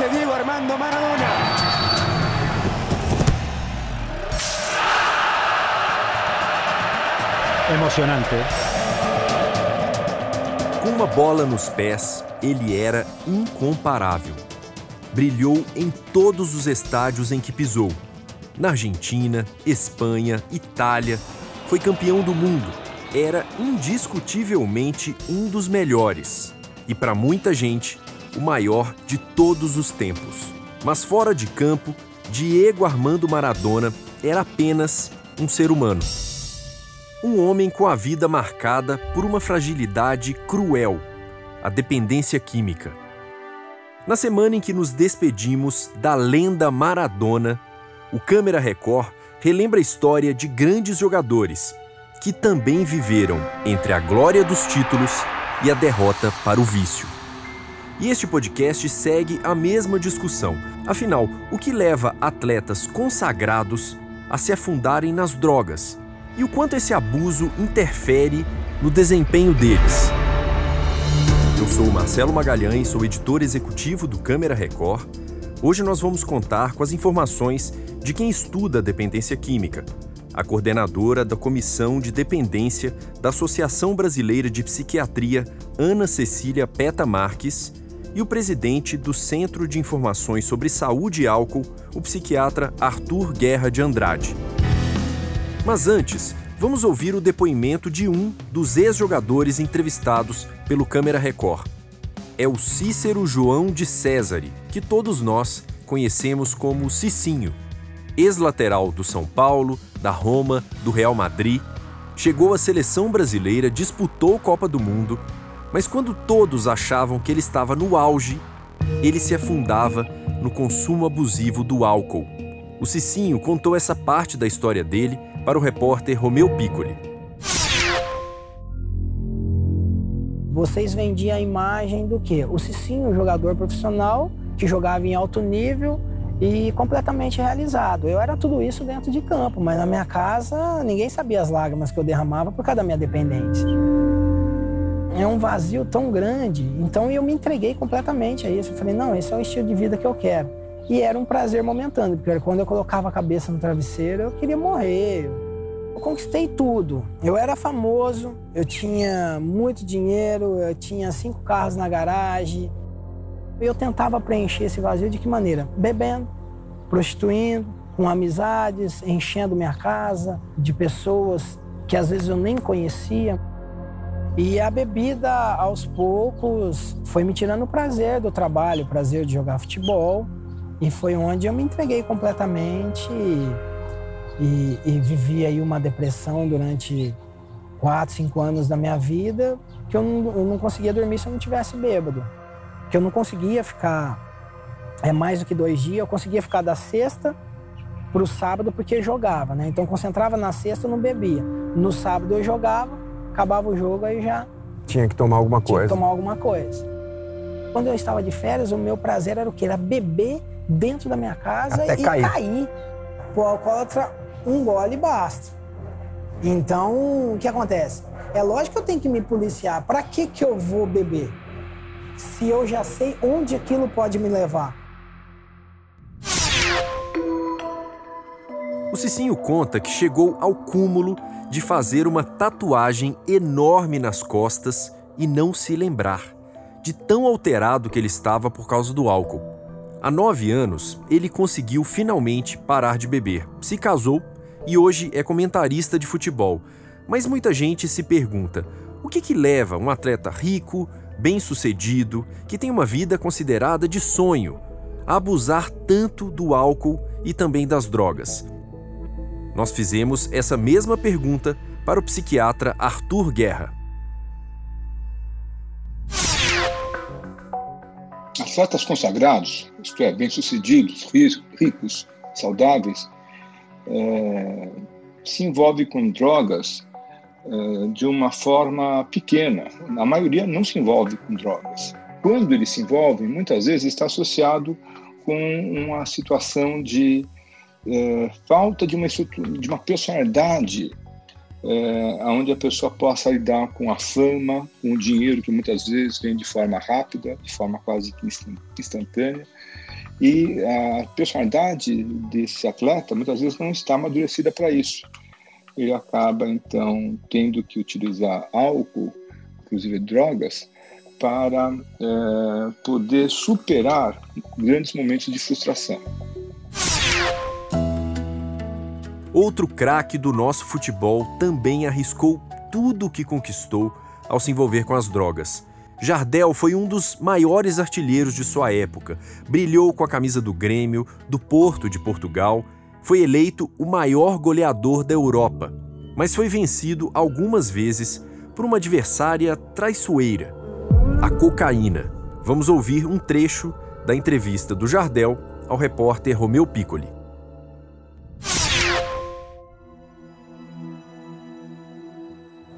Aparece Diego Armando Maradona. Emocionante. Com uma bola nos pés, ele era incomparável. Brilhou em todos os estádios em que pisou. Na Argentina, Espanha, Itália. Foi campeão do mundo. Era indiscutivelmente um dos melhores. E para muita gente, o maior de todos os tempos. Mas fora de campo, Diego Armando Maradona era apenas um ser humano. Um homem com a vida marcada por uma fragilidade cruel, a dependência química. Na semana em que nos despedimos da lenda Maradona, o Câmera Record relembra a história de grandes jogadores que também viveram entre a glória dos títulos e a derrota para o vício. E este podcast segue a mesma discussão. Afinal, o que leva atletas consagrados a se afundarem nas drogas? E o quanto esse abuso interfere no desempenho deles? Eu sou o Marcelo Magalhães, sou editor executivo do Câmera Record. Hoje nós vamos contar com as informações de quem estuda a dependência química, a coordenadora da Comissão de Dependência da Associação Brasileira de Psiquiatria, Ana Cecília Peta Marques, e o presidente do Centro de Informações sobre Saúde e Álcool, o psiquiatra Arthur Guerra de Andrade. Mas antes, vamos ouvir o depoimento de um dos ex-jogadores entrevistados pelo Câmera Record. É o Cícero João de Césare, que todos nós conhecemos como Cicinho. Ex-lateral do São Paulo, da Roma, do Real Madrid, chegou à seleção brasileira, disputou Copa do Mundo, mas quando todos achavam que ele estava no auge, ele se afundava no consumo abusivo do álcool. O Cicinho contou essa parte da história dele para o repórter Romeu Piccoli. Vocês vendiam a imagem do quê? O Cicinho, jogador profissional, que jogava em alto nível e completamente realizado. Eu era tudo isso dentro de campo, mas na minha casa ninguém sabia as lágrimas que eu derramava por causa da minha dependência. É um vazio tão grande, então eu me entreguei completamente a isso. Eu falei, não, esse é o estilo de vida que eu quero. E era um prazer momentâneo, porque quando eu colocava a cabeça no travesseiro, eu queria morrer. Eu conquistei tudo. Eu era famoso, eu tinha muito dinheiro, eu tinha cinco carros na garagem. Eu tentava preencher esse vazio de que maneira? Bebendo, prostituindo, com amizades, enchendo minha casa de pessoas que às vezes eu nem conhecia. E a bebida, aos poucos, foi me tirando o prazer do trabalho, o prazer de jogar futebol. E foi onde eu me entreguei completamente e, e, e vivi aí uma depressão durante quatro, cinco anos da minha vida, que eu não, eu não conseguia dormir se eu não tivesse bêbado. Que eu não conseguia ficar é mais do que dois dias, eu conseguia ficar da sexta para o sábado porque jogava, né? Então concentrava na sexta, eu não bebia. No sábado eu jogava, acabava o jogo aí já tinha que tomar alguma tinha coisa. que tomar alguma coisa. Quando eu estava de férias, o meu prazer era o quê? Era beber dentro da minha casa Até e cair. cair. O alcoólatra, um gole basta. Então, o que acontece? É lógico que eu tenho que me policiar. Para que que eu vou beber? Se eu já sei onde aquilo pode me levar. O Cicinho conta que chegou ao cúmulo de fazer uma tatuagem enorme nas costas e não se lembrar, de tão alterado que ele estava por causa do álcool. Há nove anos, ele conseguiu finalmente parar de beber, se casou e hoje é comentarista de futebol. Mas muita gente se pergunta: o que, que leva um atleta rico, bem-sucedido, que tem uma vida considerada de sonho, a abusar tanto do álcool e também das drogas? Nós fizemos essa mesma pergunta para o psiquiatra Arthur Guerra. Atletas consagrados, isto é, bem-sucedidos, ricos, saudáveis, é, se envolvem com drogas é, de uma forma pequena. A maioria não se envolve com drogas. Quando eles se envolvem, muitas vezes está associado com uma situação de é, falta de uma, de uma personalidade é, onde a pessoa possa lidar com a fama, com o dinheiro que muitas vezes vem de forma rápida, de forma quase instantânea, E a personalidade desse atleta muitas vezes não está amadurecida para isso. Ele acaba, então, tendo que utilizar álcool, inclusive drogas, para é, poder superar grandes momentos de frustração. Outro craque do nosso futebol também arriscou tudo o que conquistou ao se envolver com as drogas. Jardel foi um dos maiores artilheiros de sua época, brilhou com a camisa do Grêmio, do Porto de Portugal, foi eleito o maior goleador da Europa, mas foi vencido algumas vezes por uma adversária traiçoeira, a cocaína. Vamos ouvir um trecho da entrevista do Jardel ao repórter Romeu Piccoli.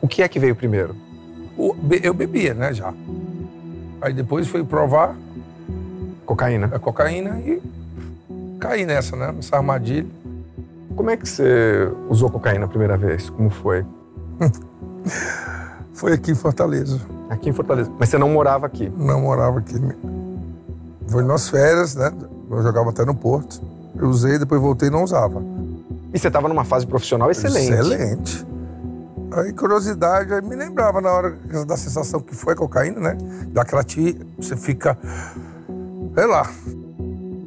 O que é que veio primeiro? Eu bebia, né, já. Aí depois fui provar cocaína. A cocaína e caí nessa, né, nessa armadilha. Como é que você usou cocaína a primeira vez? Como foi? foi aqui em Fortaleza. Aqui em Fortaleza. Mas você não morava aqui? Não morava aqui. Foi nas férias, né? Eu jogava até no Porto. Eu usei, depois voltei e não usava. E você estava numa fase profissional excelente. Excelente. Aí, curiosidade, aí me lembrava na hora da sensação que foi a cocaína, né? Daquela tia, você fica. Sei lá.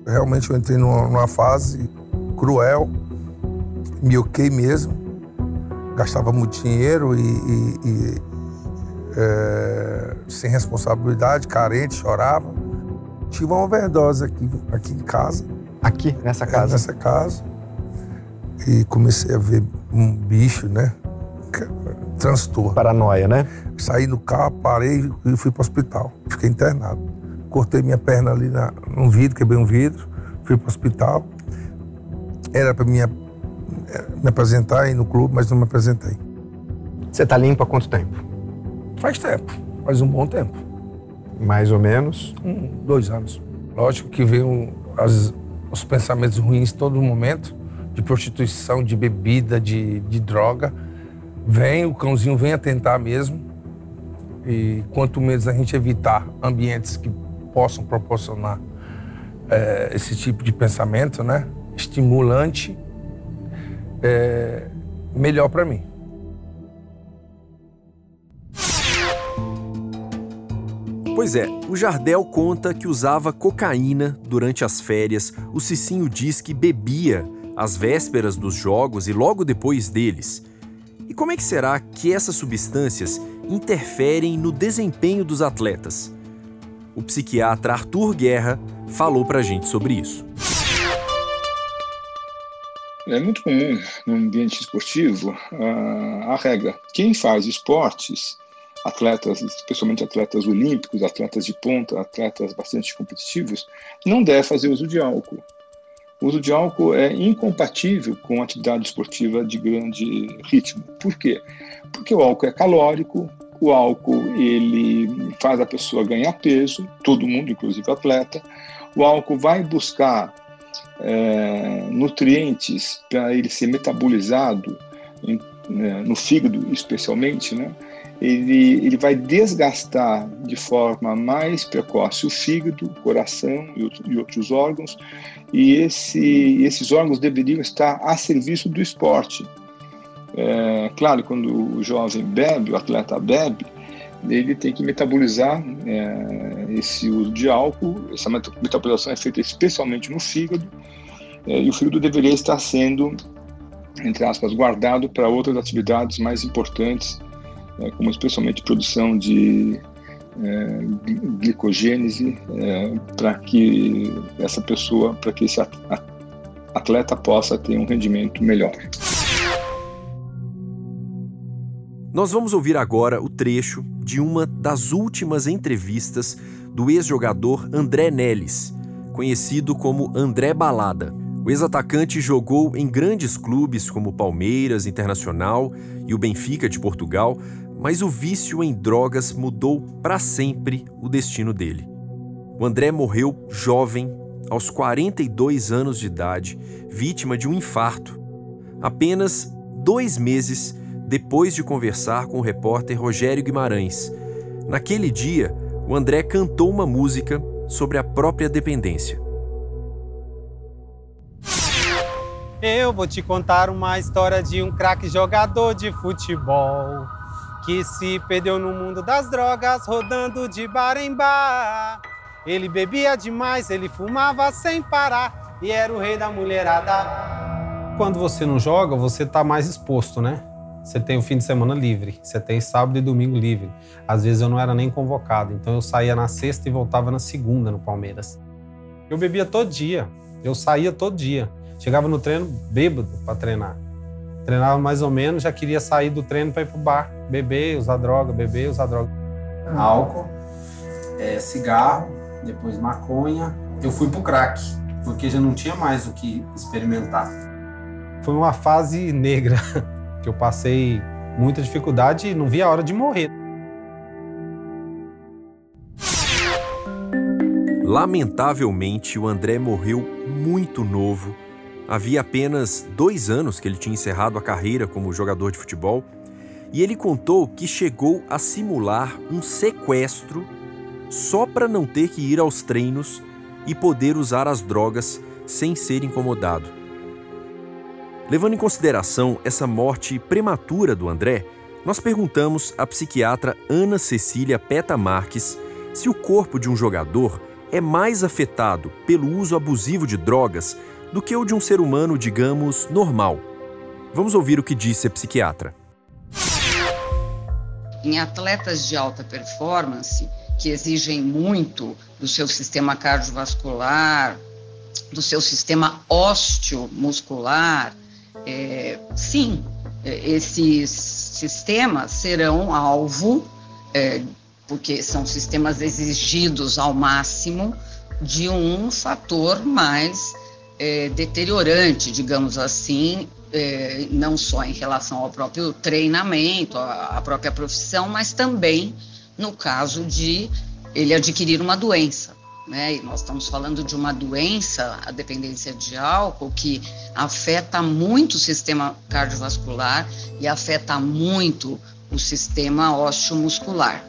Realmente eu entrei numa, numa fase cruel, me oquei mesmo. Gastava muito dinheiro e. e, e é, sem responsabilidade, carente, chorava. Tive uma overdose aqui, aqui em casa. Aqui, nessa casa? É, nessa casa. E comecei a ver um bicho, né? Transtorno. Paranoia, né? Saí no carro, parei e fui para o hospital. Fiquei internado. Cortei minha perna ali na, num vidro, quebrei um vidro, fui para o hospital. Era para me, eh, me apresentar aí no clube, mas não me apresentei. Você está limpo há quanto tempo? Faz tempo, faz um bom tempo. Mais ou menos? Um, dois anos. Lógico que veio as, os pensamentos ruins todo momento, de prostituição, de bebida, de, de droga vem, o cãozinho vem atentar mesmo. E quanto menos a gente evitar ambientes que possam proporcionar é, esse tipo de pensamento, né? Estimulante, é, melhor para mim. Pois é, o Jardel conta que usava cocaína durante as férias, o Cicinho diz que bebia às vésperas dos jogos e logo depois deles. E como é que será que essas substâncias interferem no desempenho dos atletas? O psiquiatra Arthur Guerra falou pra gente sobre isso. É muito comum no ambiente esportivo a, a regra: quem faz esportes, atletas, especialmente atletas olímpicos, atletas de ponta, atletas bastante competitivos, não deve fazer uso de álcool o uso de álcool é incompatível com atividade esportiva de grande ritmo. Por quê? Porque o álcool é calórico, o álcool ele faz a pessoa ganhar peso, todo mundo, inclusive atleta. O álcool vai buscar é, nutrientes para ele ser metabolizado em, né, no fígado, especialmente, né? Ele, ele vai desgastar de forma mais precoce o fígado, o coração e, e outros órgãos, e esse, esses órgãos deveriam estar a serviço do esporte. É, claro, quando o jovem bebe, o atleta bebe, ele tem que metabolizar é, esse uso de álcool. Essa metabolização é feita especialmente no fígado, é, e o fígado deveria estar sendo, entre aspas, guardado para outras atividades mais importantes, é, como especialmente produção de é, glicogênese é, para que essa pessoa, para que esse atleta possa ter um rendimento melhor. Nós vamos ouvir agora o trecho de uma das últimas entrevistas do ex-jogador André Neles, conhecido como André Balada. O ex-atacante jogou em grandes clubes como Palmeiras, Internacional e o Benfica de Portugal, mas o vício em drogas mudou para sempre o destino dele. O André morreu jovem, aos 42 anos de idade, vítima de um infarto, apenas dois meses depois de conversar com o repórter Rogério Guimarães. Naquele dia, o André cantou uma música sobre a própria dependência. Eu vou te contar uma história de um craque jogador de futebol que se perdeu no mundo das drogas, rodando de bar em bar. Ele bebia demais, ele fumava sem parar e era o rei da mulherada. Quando você não joga, você tá mais exposto, né? Você tem o fim de semana livre, você tem sábado e domingo livre. Às vezes eu não era nem convocado, então eu saía na sexta e voltava na segunda no Palmeiras. Eu bebia todo dia, eu saía todo dia. Chegava no treino bêbado para treinar. Treinava mais ou menos, já queria sair do treino para ir pro bar, beber, usar droga, beber, usar droga. Álcool, é, cigarro, depois maconha. Eu fui pro crack, porque já não tinha mais o que experimentar. Foi uma fase negra que eu passei muita dificuldade e não via a hora de morrer. Lamentavelmente, o André morreu muito novo Havia apenas dois anos que ele tinha encerrado a carreira como jogador de futebol e ele contou que chegou a simular um sequestro só para não ter que ir aos treinos e poder usar as drogas sem ser incomodado. Levando em consideração essa morte prematura do André, nós perguntamos à psiquiatra Ana Cecília Peta Marques se o corpo de um jogador é mais afetado pelo uso abusivo de drogas do que o de um ser humano, digamos, normal. Vamos ouvir o que disse a psiquiatra. Em atletas de alta performance, que exigem muito do seu sistema cardiovascular, do seu sistema osteomuscular, é, sim, é, esses sistemas serão alvo, é, porque são sistemas exigidos ao máximo, de um fator mais é, deteriorante, digamos assim, é, não só em relação ao próprio treinamento, à própria profissão, mas também no caso de ele adquirir uma doença. Né? E nós estamos falando de uma doença, a dependência de álcool, que afeta muito o sistema cardiovascular e afeta muito o sistema osteomuscular.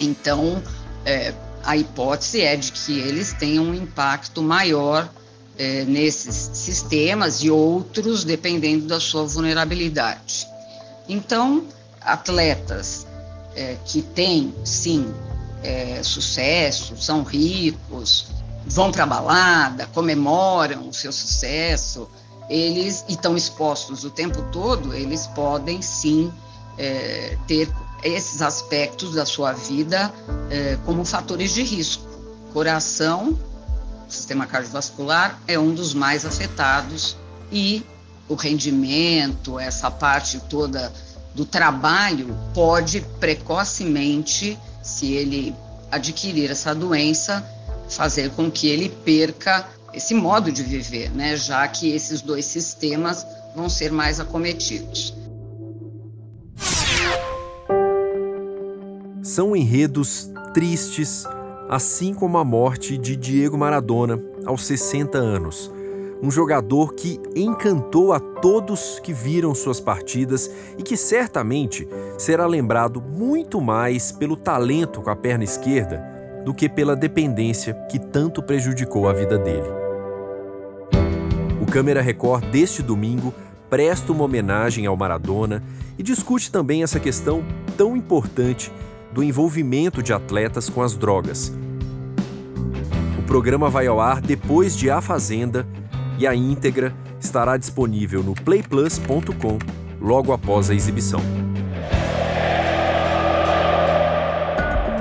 Então, é, a hipótese é de que eles tenham um impacto maior é, nesses sistemas e outros dependendo da sua vulnerabilidade. Então, atletas é, que têm, sim, é, sucesso, são ricos, vão para balada, comemoram o seu sucesso, eles estão expostos o tempo todo, eles podem sim é, ter esses aspectos da sua vida é, como fatores de risco. Coração sistema cardiovascular é um dos mais afetados e o rendimento, essa parte toda do trabalho pode precocemente, se ele adquirir essa doença, fazer com que ele perca esse modo de viver, né? Já que esses dois sistemas vão ser mais acometidos. São enredos tristes assim como a morte de Diego Maradona aos 60 anos. Um jogador que encantou a todos que viram suas partidas e que certamente será lembrado muito mais pelo talento com a perna esquerda do que pela dependência que tanto prejudicou a vida dele. O Câmera Record deste domingo presta uma homenagem ao Maradona e discute também essa questão tão importante do envolvimento de atletas com as drogas. O programa vai ao ar depois de A Fazenda e a íntegra estará disponível no playplus.com logo após a exibição.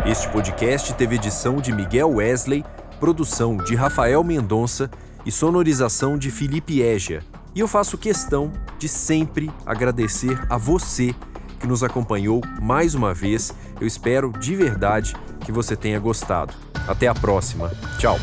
Este podcast teve edição de Miguel Wesley, produção de Rafael Mendonça e sonorização de Felipe Égia. E eu faço questão de sempre agradecer a você que nos acompanhou mais uma vez. Eu espero de verdade que você tenha gostado. Até a próxima. Tchau.